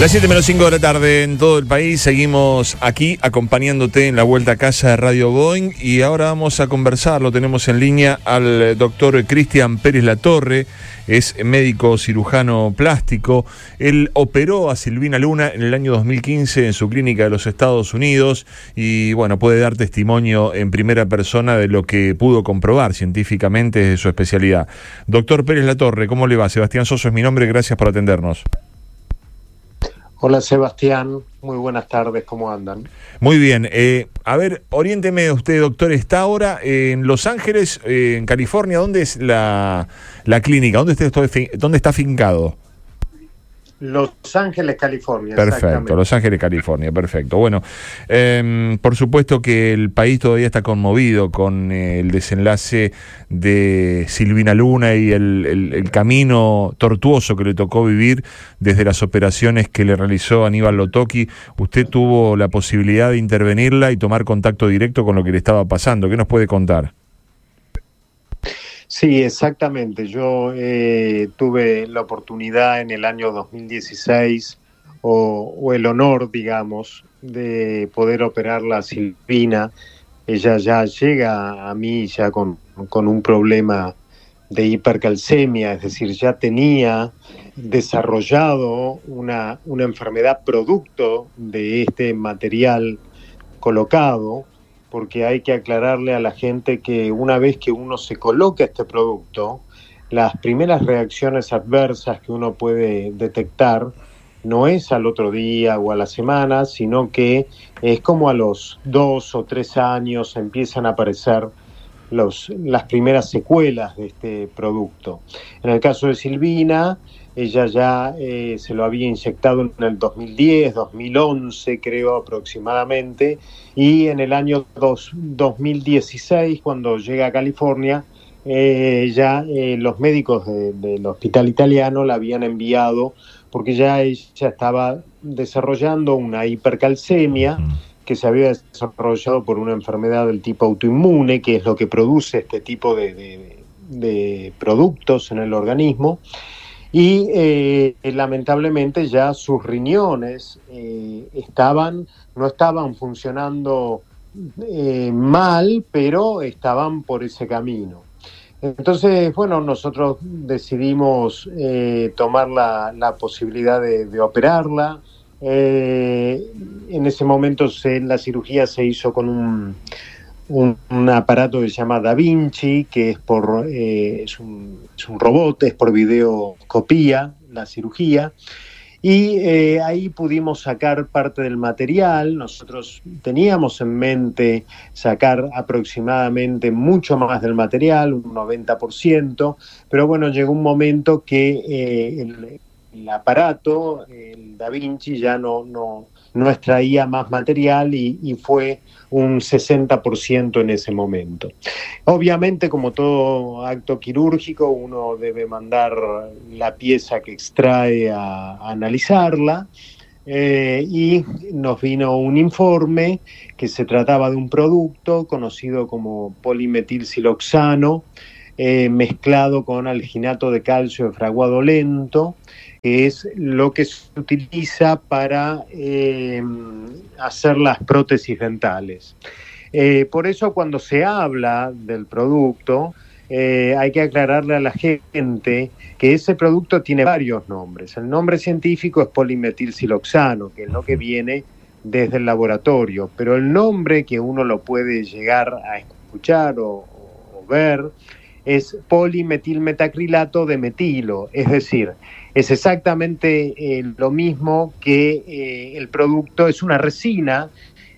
Las 7 menos 5 de la tarde en todo el país. Seguimos aquí acompañándote en la vuelta a casa de Radio Boeing. Y ahora vamos a conversar. Lo tenemos en línea al doctor Cristian Pérez Latorre. Es médico cirujano plástico. Él operó a Silvina Luna en el año 2015 en su clínica de los Estados Unidos. Y bueno, puede dar testimonio en primera persona de lo que pudo comprobar científicamente de su especialidad. Doctor Pérez Latorre, ¿cómo le va? Sebastián Soso es mi nombre. Gracias por atendernos. Hola Sebastián, muy buenas tardes, ¿cómo andan? Muy bien, eh, a ver, oriénteme usted, doctor, está ahora en Los Ángeles, eh, en California, ¿dónde es la, la clínica? ¿Dónde está, ¿Dónde está fincado? Los Ángeles, California. Perfecto, Los Ángeles, California, perfecto. Bueno, em, por supuesto que el país todavía está conmovido con eh, el desenlace de Silvina Luna y el, camino tortuoso que le tocó vivir desde las operaciones que le realizó Aníbal Lotoki. Usted tuvo la posibilidad de intervenirla y tomar contacto directo con lo que le estaba pasando. ¿Qué nos puede contar? Sí, exactamente. Yo eh, tuve la oportunidad en el año 2016 o, el honor, digamos, de poder operar la Silvina. Ella ya llega a mí ya con, con un problema de hipercalcemia, es decir, ya tenía desarrollado una, una enfermedad producto de este material colocado porque hay que aclararle a la gente que una vez que uno se coloca este producto, las primeras reacciones adversas que uno puede detectar no es al otro día o a la semana, sino que es como a los dos o tres años empiezan a aparecer los, las primeras secuelas de este producto. En el caso de Silvina, ella ya eh, se lo había inyectado en el 2010, 2011 creo aproximadamente, y en el año 2016, cuando llega a California, eh, ya eh, los médicos del hospital italiano la habían enviado porque ya ella estaba desarrollando una hipercalcemia que se había desarrollado por una enfermedad del tipo autoinmune, que es lo que produce este tipo de, de productos en el organismo y eh, lamentablemente ya sus riñones eh, estaban, no estaban funcionando eh, mal, pero estaban por ese camino. Entonces, bueno, nosotros decidimos tomar la, la, posibilidad de, operarla. en ese momento se, la cirugía se hizo con un, un, aparato que se llama Da Vinci, que es, por, eh, es, un, es, un, robot, es por videocopía, la cirugía. Y eh, ahí pudimos sacar parte del material. Nosotros teníamos en mente sacar aproximadamente mucho más del material, un 90%, pero bueno, llegó un momento que eh, el, aparato, el Da Vinci, ya no, no extraía más material y, fue un 60% en ese momento. Obviamente, como todo acto quirúrgico, uno debe mandar la pieza que extrae a, analizarla. Eh, y nos vino un informe que se trataba de un producto conocido como polimetilsiloxano, eh, mezclado con alginato de calcio de fraguado lento, que es lo que se utiliza para eh, hacer las prótesis dentales. Eh, por eso cuando se habla del producto, hay que aclararle a la gente que ese producto tiene varios nombres. El nombre científico es polimetilsiloxano, que es lo que viene desde el laboratorio, pero el nombre que uno lo puede llegar a escuchar o ver es polimetilmetacrilato de metilo, es decir, es exactamente eh, lo mismo que eh, el producto, es una resina,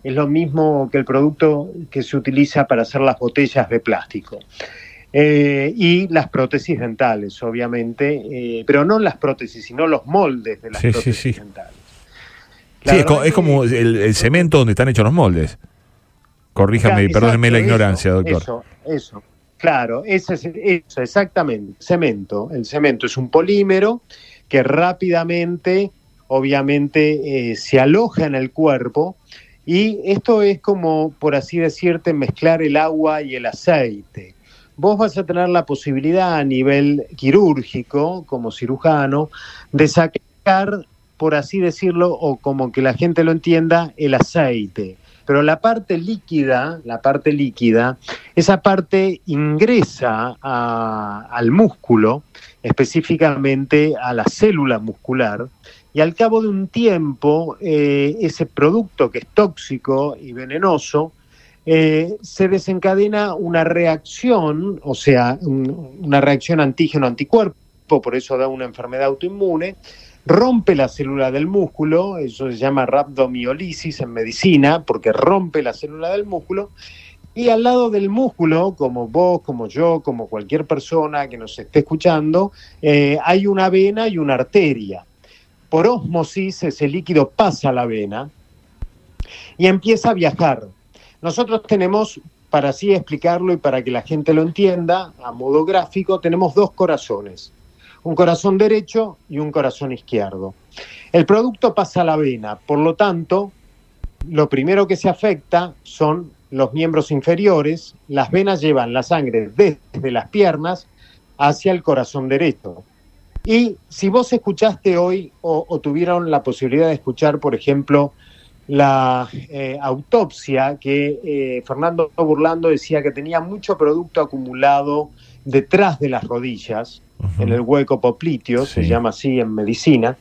es lo mismo que el producto que se utiliza para hacer las botellas de plástico. Eh, y las prótesis dentales, obviamente, pero no las prótesis, sino los moldes de las prótesis dentales. sí, es, como el, cemento donde están hechos los moldes. Corríjame y perdónenme la ignorancia, doctor. Eso, eso. Claro, eso es eso, exactamente. Cemento. El cemento es un polímero que rápidamente, obviamente, eh, se aloja en el cuerpo y esto es como, por así decirte, mezclar el agua y el aceite. Vos vas a tener la posibilidad a nivel quirúrgico, como cirujano, de sacar por así decirlo, o como que la gente lo entienda, el aceite. Pero la parte líquida, la parte líquida, esa parte ingresa al músculo, específicamente a la célula muscular, y al cabo de un tiempo eh, ese producto que es tóxico y venenoso eh, se desencadena una reacción, o sea, una reacción antígeno-anticuerpo, por eso da una enfermedad autoinmune, rompe la célula del músculo, eso se llama rhabdomiolisis en medicina, porque rompe la célula del músculo, y al lado del músculo, como vos, como yo, como cualquier persona que nos esté escuchando, eh, hay una vena y una arteria. Por ósmosis ese líquido pasa a la vena y empieza a viajar. Nosotros tenemos, para así explicarlo y para que la gente lo entienda, a modo gráfico, tenemos dos corazones, un corazón derecho y un corazón izquierdo. El producto pasa a la vena, por lo tanto, lo primero que se afecta son los miembros inferiores, las venas llevan la sangre desde las piernas hacia el corazón derecho. Y si vos escuchaste hoy o, tuvieron la posibilidad de escuchar, por ejemplo, la eh, autopsia que eh, Fernando Burlando decía que tenía mucho producto acumulado detrás de las rodillas, en el hueco popliteo, se llama así en medicina.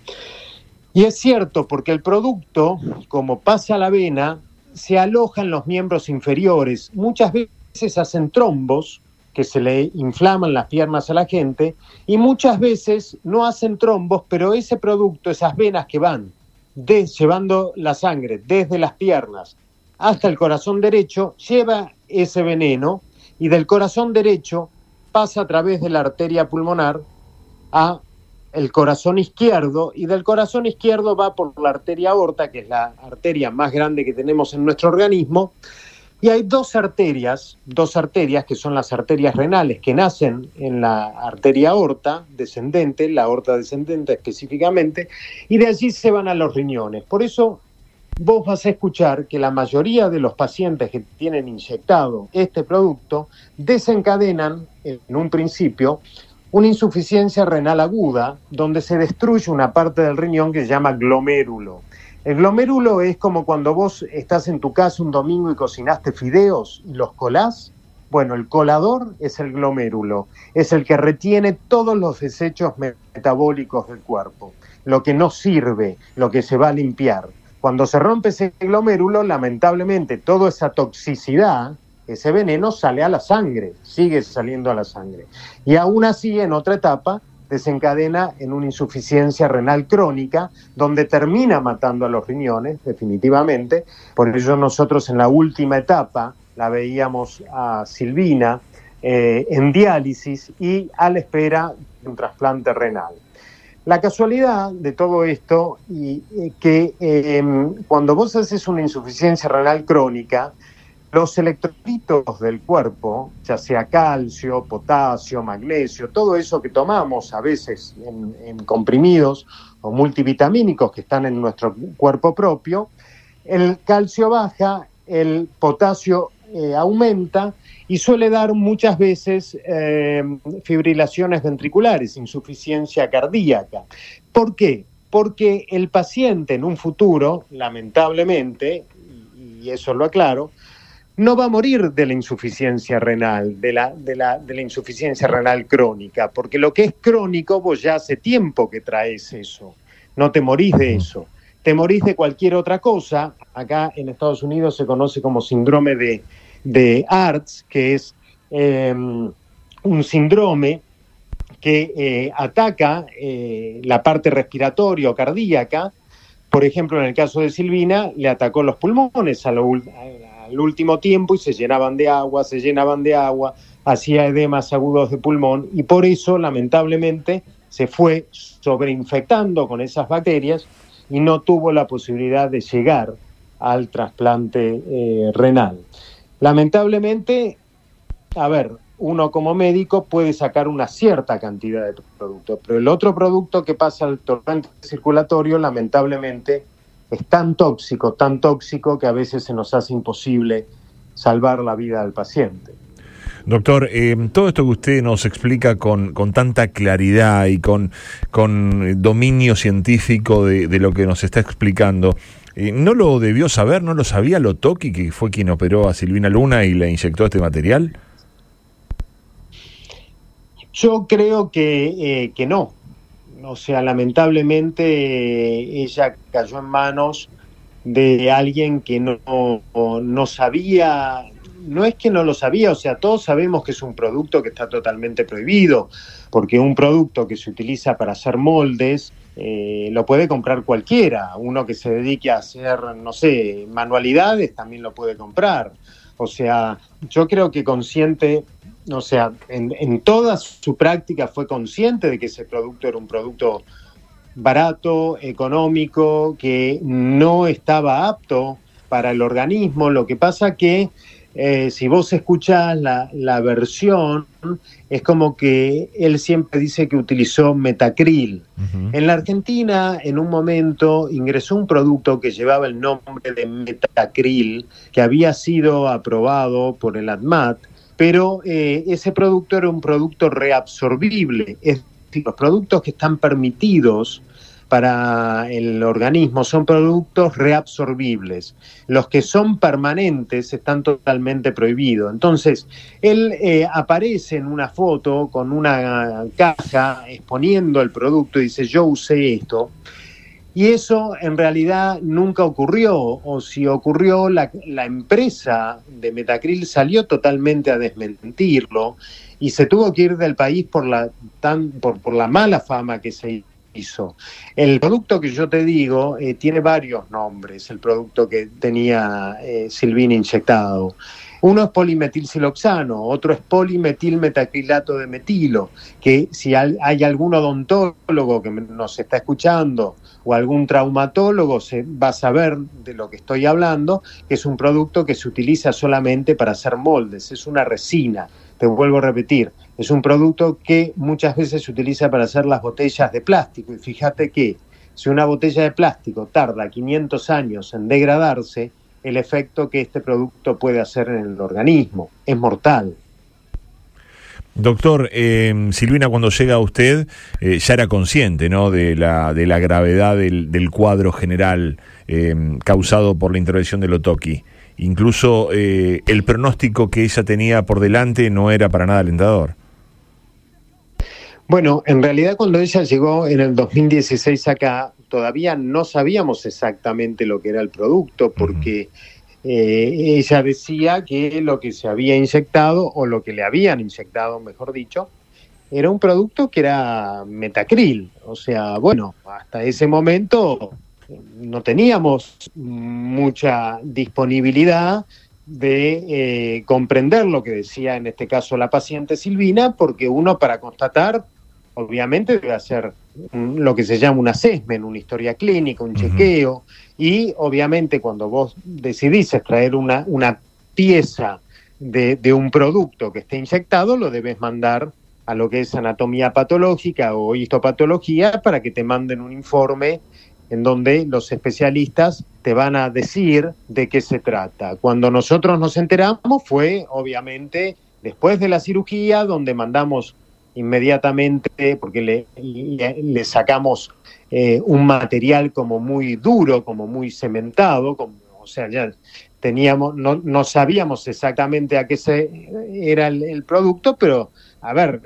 Y es cierto, porque el producto, como pasa a la vena, se aloja en los miembros inferiores. Muchas veces hacen trombos que se le inflaman las piernas a la gente y muchas veces no hacen trombos, pero ese producto, esas venas que van llevando la sangre desde las piernas hasta el corazón derecho, lleva ese veneno y del corazón derecho pasa a través de la arteria pulmonar a el corazón izquierdo y del corazón izquierdo va por la arteria aorta, que es la arteria más grande que tenemos en nuestro organismo, y hay dos arterias, dos arterias que son las arterias renales que nacen en la arteria aorta descendente, la aorta descendente específicamente, y de allí se van a los riñones. Por eso vos vas a escuchar que la mayoría de los pacientes que tienen inyectado este producto desencadenan en un principio una insuficiencia renal aguda donde se destruye una parte del riñón que se llama glomérulo. El glomérulo es como cuando vos estás en tu casa un domingo y cocinaste fideos y los colás. Bueno, el colador es el glomérulo, es el que retiene todos los desechos metabólicos del cuerpo, lo que no sirve, lo que se va a limpiar. Cuando se rompe ese glomérulo, lamentablemente toda esa toxicidad, ese veneno sale a la sangre, sigue saliendo a la sangre. Y aún así, en otra etapa, desencadena en una insuficiencia renal crónica, donde termina matando a los riñones, definitivamente. Por ello nosotros en la última etapa la veíamos a Silvina eh, en diálisis y a la espera de un trasplante renal. La casualidad de todo esto y eh, que eh, cuando vos haces una insuficiencia renal crónica, los electrolitos del cuerpo, ya sea calcio, potasio, magnesio, todo eso que tomamos a veces en, comprimidos o multivitamínicos que están en nuestro cuerpo propio, el calcio baja, el potasio eh, aumenta y suele dar muchas veces eh, fibrilaciones ventriculares, insuficiencia cardíaca. ¿Por qué? Porque el paciente en un futuro, lamentablemente, y eso lo aclaro, no va a morir de la insuficiencia renal, de la, de la, de la insuficiencia renal crónica, porque lo que es crónico, vos ya hace tiempo que traes eso, no te morís de eso. Te morís de cualquier otra cosa, acá en Estados Unidos se conoce como síndrome de, de ARTS, que es em, un síndrome que eh, ataca eh, la parte respiratoria o cardíaca. Por ejemplo, en el caso de Silvina, le atacó los pulmones a, lo, el último tiempo y se llenaban de agua, se llenaban de agua, hacía edemas agudos de pulmón y por eso lamentablemente se fue sobreinfectando con esas bacterias y no tuvo la posibilidad de llegar al trasplante eh, renal. Lamentablemente, a ver, uno como médico puede sacar una cierta cantidad de productos, pero el otro producto que pasa al torrente circulatorio, lamentablemente, es tan tóxico, tan tóxico que a veces se nos hace imposible salvar la vida del paciente. Doctor, eh, todo esto que usted nos explica con, con tanta claridad y con, con dominio científico de, de lo que nos está explicando, ¿no lo debió saber, no lo sabía Lotoki, que fue quien operó a Silvina Luna y le inyectó este material? Yo creo que, eh, que no. O sea, lamentablemente eh, ella cayó en manos de alguien que no, no sabía, no es que no lo sabía, o sea, todos sabemos que es un producto que está totalmente prohibido, porque un producto que se utiliza para hacer moldes eh, lo puede comprar cualquiera, uno que se dedique a hacer, no sé, manualidades también lo puede comprar. O sea, yo creo que consciente, o sea, en, en toda su práctica fue consciente de que ese producto era un producto barato, económico, que no estaba apto para el organismo. Lo que pasa que eh, si vos escuchás la, la, versión, es como que él siempre dice que utilizó metacril. Uh -huh. En la Argentina, en un momento, ingresó un producto que llevaba el nombre de metacril, que había sido aprobado por el ADMAT, pero eh, ese producto era un producto reabsorbible. Es decir, los productos que están permitidos para el organismo son productos reabsorbibles. Los que son permanentes están totalmente prohibidos. Entonces, él eh, aparece en una foto con una caja exponiendo el producto y dice, yo usé esto. Y eso en realidad nunca ocurrió, o si ocurrió, la, la empresa de Metacril salió totalmente a desmentirlo y se tuvo que ir del país por la, tan, por, por la mala fama que se El producto que yo te digo eh, tiene varios nombres, el producto que tenía eh, Silvina inyectado. Uno es polimetilsiloxano, otro es polimetilmetacrilato de metilo, que si hay algún odontólogo que nos está escuchando o algún traumatólogo se va a saber de lo que estoy hablando, que es un producto que se utiliza solamente para hacer moldes, es una resina. Te vuelvo a repetir, es un producto que muchas veces se utiliza para hacer las botellas de plástico. Y fíjate que si una botella de plástico tarda 500 años en degradarse, el efecto que este producto puede hacer en el organismo es mortal. Doctor, eh, Silvina, cuando llega a usted eh, ya era consciente ¿no? de, la, de la gravedad del, cuadro general eh, causado por la intervención de Lotoki. Incluso el pronóstico que ella tenía por delante no era para nada alentador. Bueno, en realidad cuando ella llegó en el 2016 acá, todavía no sabíamos exactamente lo que era el producto, porque eh, ella decía que lo que se había inyectado, o lo que le habían inyectado, mejor dicho, era un producto que era metacril. O sea, bueno, hasta ese momento no teníamos mucha disponibilidad de eh, comprender lo que decía en este caso la paciente Silvina, porque uno para constatar, obviamente debe hacer lo que se llama un assessment, una historia clínica, un uh -huh. chequeo, y obviamente cuando vos decidís extraer una, una pieza de, de un producto que esté inyectado, lo debes mandar a lo que es anatomía patológica o histopatología para que te manden un informe en donde los especialistas te van a decir de qué se trata. Cuando nosotros nos enteramos fue, obviamente, después de la cirugía, donde mandamos inmediatamente, porque le, sacamos eh, un material como muy duro, como muy cementado, como, o sea, ya teníamos, no, no sabíamos exactamente a qué se era el, el producto, pero a ver,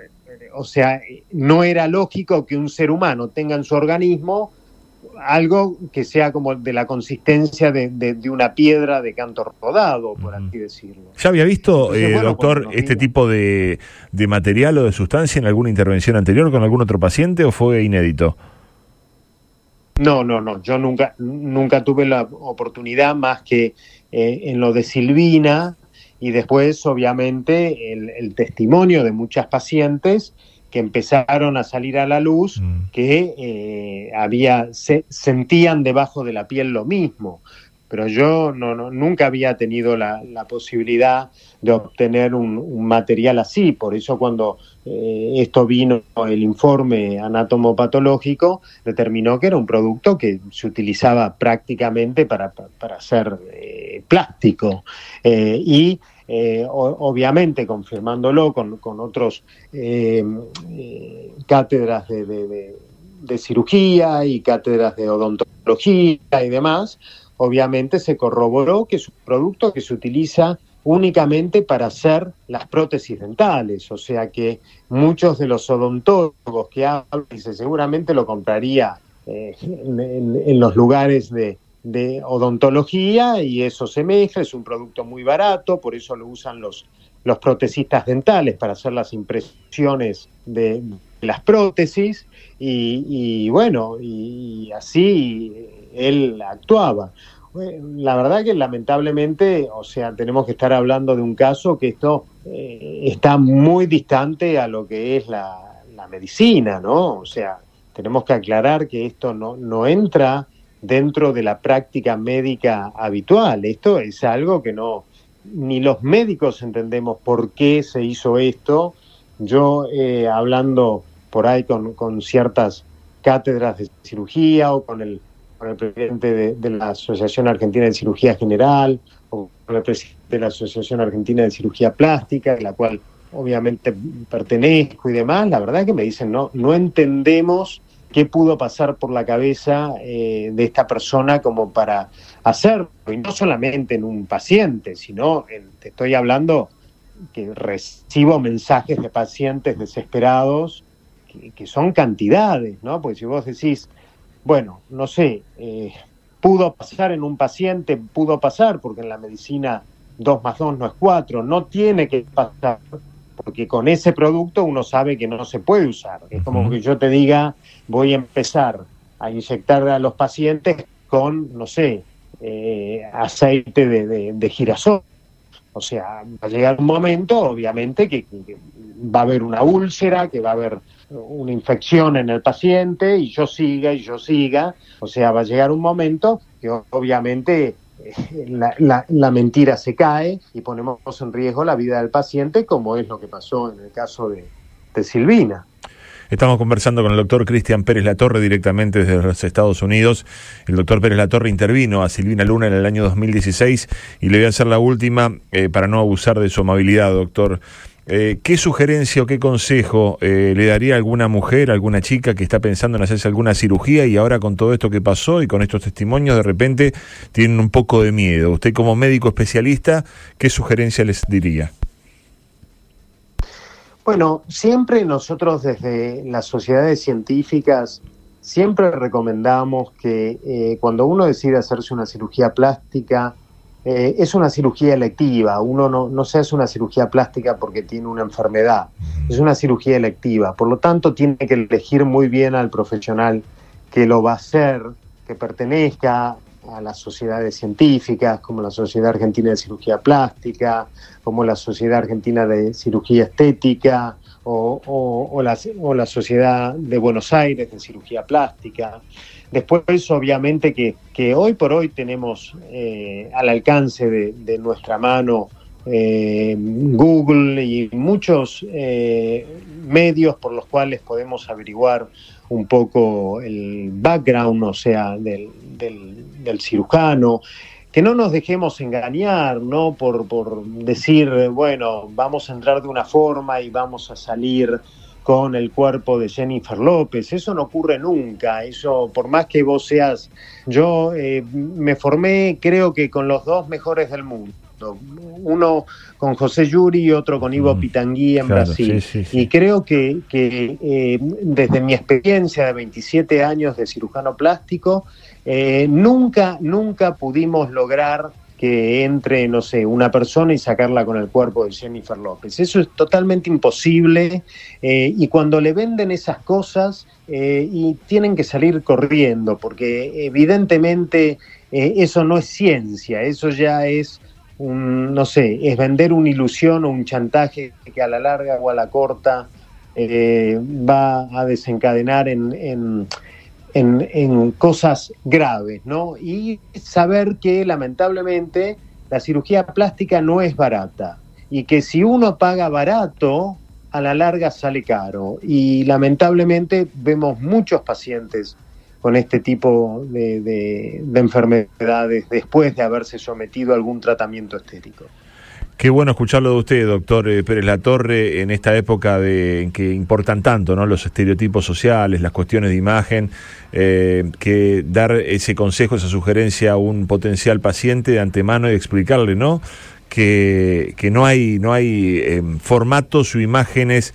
o sea, no era lógico que un ser humano tenga en su organismo algo que sea como de la consistencia de, de, de una piedra de canto rodado, por así decirlo. ¿Ya había visto, Entonces, eh, bueno, doctor, este tipo de, de, material o de sustancia en alguna intervención anterior con algún otro paciente o fue inédito? No, no, no. Yo nunca, nunca tuve la oportunidad más que eh, en lo de Silvina y después, obviamente, el, el testimonio de muchas pacientes que empezaron a salir a la luz, mm. que eh, había, se, sentían debajo de la piel lo mismo. Pero yo no, no nunca había tenido la, la, posibilidad de obtener un, un, material así. Por eso cuando eh, esto vino, el informe anatomopatológico determinó que era un producto que se utilizaba prácticamente para, para hacer eh, plástico. Y eh, obviamente confirmándolo con, con otros eh, eh, cátedras de, cirugía y cátedras de odontología y demás, obviamente se corroboró que es un producto que se utiliza únicamente para hacer las prótesis dentales, o sea que muchos de los odontólogos que hablan, seguramente lo compraría en, los lugares de, de odontología y eso se mezcla, es un producto muy barato, por eso lo usan los, los protecistas dentales para hacer las impresiones de, las prótesis y, bueno, y, así él actuaba. La verdad que lamentablemente, o sea, tenemos que estar hablando de un caso que esto eh, está muy distante a lo que es la, la medicina, ¿no? O sea, tenemos que aclarar que esto no, no entra dentro de la práctica médica habitual. Esto es algo que no, ni los médicos entendemos por qué se hizo esto. Yo eh, hablando por ahí con, ciertas cátedras de cirugía o con el, con el presidente de, de, la Asociación Argentina de Cirugía General o con el presidente de la Asociación Argentina de Cirugía Plástica, de la cual obviamente pertenezco y demás, la verdad que me dicen, no, no entendemos qué pudo pasar por la cabeza eh, de esta persona como para hacerlo, y no solamente en un paciente, sino te estoy hablando que recibo mensajes de pacientes desesperados que, son cantidades, ¿no? Porque si vos decís, bueno, no sé, eh, pudo pasar en un paciente, pudo pasar, porque en la medicina 2 más 2 no es 4, no tiene que pasar, porque con ese producto uno sabe que no se puede usar. Es como que yo te diga, voy a empezar a inyectar a los pacientes con, no sé, eh, aceite de, girasol. O sea, va a llegar un momento, obviamente, que, va a haber una úlcera, que va a haber una infección en el paciente y yo siga y yo siga. O sea, va a llegar un momento que obviamente eh, la, la, mentira se cae y ponemos en riesgo la vida del paciente, como es lo que pasó en el caso de, de Silvina. Estamos conversando con el doctor Cristian Pérez Latorre directamente desde los Estados Unidos. El doctor Pérez Latorre intervino a Silvina Luna en el año 2016 y le voy a hacer la última eh, para no abusar de su amabilidad, doctor. Eh, ¿Qué sugerencia o qué consejo eh, le daría a alguna mujer, a alguna chica que está pensando en hacerse alguna cirugía y ahora con todo esto que pasó y con estos testimonios de repente tienen un poco de miedo? Usted como médico especialista, ¿qué sugerencia les diría? Bueno, siempre nosotros desde las sociedades científicas siempre recomendamos que eh, cuando uno decide hacerse una cirugía plástica, eh, es una cirugía electiva, uno no, no se hace una cirugía plástica porque tiene una enfermedad, es una cirugía electiva, por lo tanto tiene que elegir muy bien al profesional que lo va a hacer, que pertenezca a las sociedades científicas, como la Sociedad Argentina de Cirugía Plástica, como la Sociedad Argentina de Cirugía Estética, o, la, o la, Sociedad de Buenos Aires de Cirugía Plástica. Después, obviamente, que, que hoy por hoy tenemos eh, al alcance de, nuestra mano eh, Google y muchos eh, medios por los cuales podemos averiguar un poco el background, o sea, del, del, cirujano, que no nos dejemos engañar, ¿no? Por, por decir, bueno, vamos a entrar de una forma y vamos a salir con el cuerpo de Jennifer López. Eso no ocurre nunca. Eso, por más que vos seas, yo eh, me formé, creo que con los dos mejores del mundo. Uno con José Yuri y otro con Ivo mm, Pitangui en Brasil. Y creo que, eh, desde mi experiencia de 27 años de cirujano plástico, eh, nunca, nunca pudimos lograr que entre, no sé, una persona y sacarla con el cuerpo de Jennifer López. Eso es totalmente imposible eh, y cuando le venden esas cosas y tienen que salir corriendo, porque evidentemente eso no es ciencia, eso ya es no sé, es vender una ilusión o un chantaje que a la larga o a la corta eh, va a desencadenar en, en, cosas graves, ¿no? Y saber que lamentablemente la cirugía plástica no es barata y que si uno paga barato, a la larga sale caro. Y lamentablemente vemos muchos pacientes con este tipo de, enfermedades después de haberse sometido a algún tratamiento estético. Qué bueno escucharlo de usted, doctor eh, Pérez Latorre, en esta época de, en que importan tanto ¿no? los estereotipos sociales, las cuestiones de imagen, eh, que dar ese consejo, esa sugerencia a un potencial paciente de antemano y explicarle ¿no? que, que no hay, no hay eh, formatos o imágenes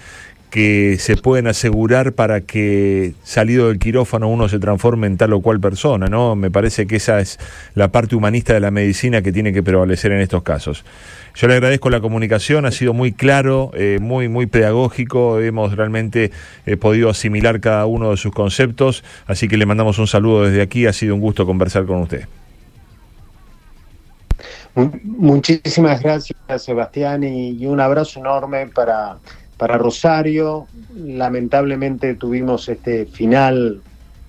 que se pueden asegurar para que salido del quirófano uno se transforme en tal o cual persona, ¿no? Me parece que esa es la parte humanista de la medicina que tiene que prevalecer en estos casos. Yo le agradezco la comunicación, ha sido muy claro, eh, muy, muy pedagógico, hemos realmente eh, podido asimilar cada uno de sus conceptos, así que le mandamos un saludo desde aquí, ha sido un gusto conversar con usted. Muchísimas gracias, Sebastián, y un abrazo enorme para para Rosario. Lamentablemente tuvimos este final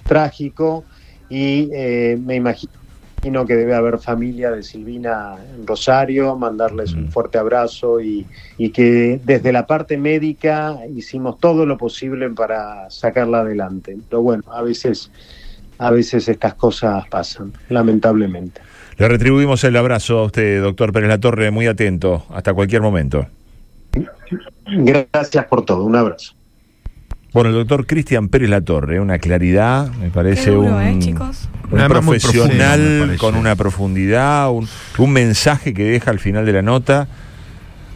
trágico y eh, me imagino que debe haber familia de Silvina en Rosario, mandarles un mm. fuerte abrazo y, y, que desde la parte médica hicimos todo lo posible para sacarla adelante. Pero bueno, a veces, a veces estas cosas pasan, lamentablemente. Le retribuimos el abrazo a usted, doctor Pérez La Torre, muy atento, hasta cualquier momento. Gracias por todo, un abrazo. Bueno, el doctor Cristian Pérez Latorre, una claridad, me parece un, ¿eh, profesional con una profundidad, un, mensaje que deja al final de la nota,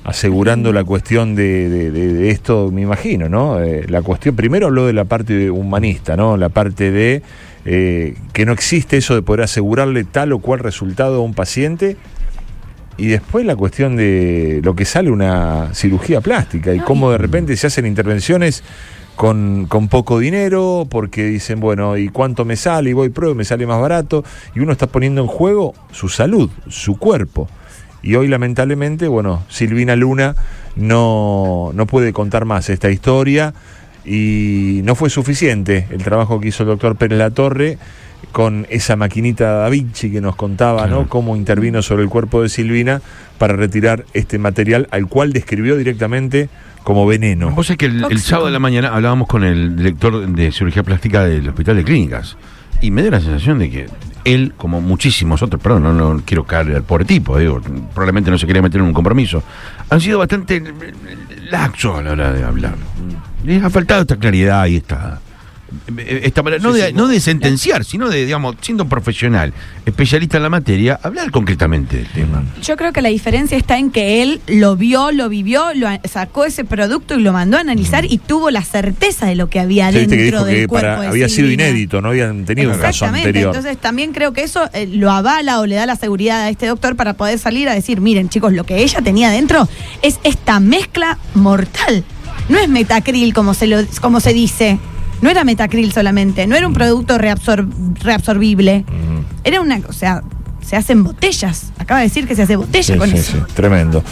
asegurando la cuestión de, esto, me imagino, ¿no? Eh, la cuestión, primero habló de la parte humanista, ¿no? La parte de eh, que no existe eso de poder asegurarle tal o cual resultado a un paciente y después la cuestión de lo que sale una cirugía plástica y cómo de repente se hacen intervenciones con, con, poco dinero, porque dicen, bueno, ¿y cuánto me sale? Y voy pruebo, me sale más barato. Y uno está poniendo en juego su salud, su cuerpo. Y hoy, lamentablemente, bueno, Silvina Luna no, no puede contar más esta historia y no fue suficiente el trabajo que hizo el doctor Pérez La Torre con esa maquinita Da Vinci que nos contaba, ¿no? Cómo intervino sobre el cuerpo de Silvina para retirar este material al cual describió directamente como veneno. Vos sabés que el, sábado de la mañana hablábamos con el director de cirugía plástica del Hospital de Clínicas y me dio la sensación de que él, como muchísimos otros, perdón, no, no quiero caer al pobre tipo, digo, probablemente no se quería meter en un compromiso, han sido bastante laxos a la hora de hablar. Les ha faltado esta claridad y esta esta no, de, no de sentenciar, sino de, digamos, siendo profesional, especialista en la materia, hablar concretamente del tema. Yo creo que la diferencia está en que él lo vio, lo vivió, lo sacó ese producto y lo mandó a analizar y tuvo la certeza de lo que había dentro del cuerpo. había sido inédito, no habían tenido un caso anterior. Entonces también creo que eso eh, lo avala o le da la seguridad a este doctor para poder salir a decir, miren chicos, lo que ella tenía dentro es esta mezcla mortal. No es metacril como se lo, como se dice no era metacril solamente, no era un producto reabsorbible. Era una, o sea, se hacen botellas. Acaba de decir que se hace botella con eso. Sí, tremendo.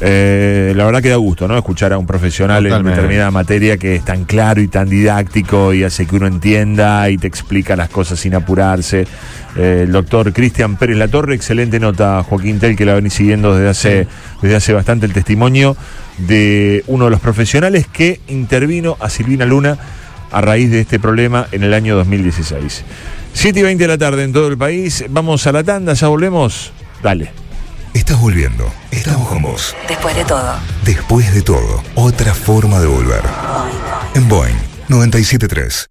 Eh, la verdad que da gusto, ¿no? Escuchar a un profesional en determinada materia que es tan claro y tan didáctico y hace que uno entienda y te explica las cosas sin apurarse. Eh, el doctor Cristian Pérez Latorre, excelente nota, Joaquín Tel, que la ven siguiendo desde hace, desde hace bastante el testimonio de uno de los profesionales que intervino a Silvina Luna a raíz de este problema en el año 2016. 7 y 20 de la tarde en todo el país. Vamos a la tanda, ya volvemos. Dale. Estás volviendo. Estamos con vos. Después de todo. Después de todo. Otra forma de volver. En Boeing 973.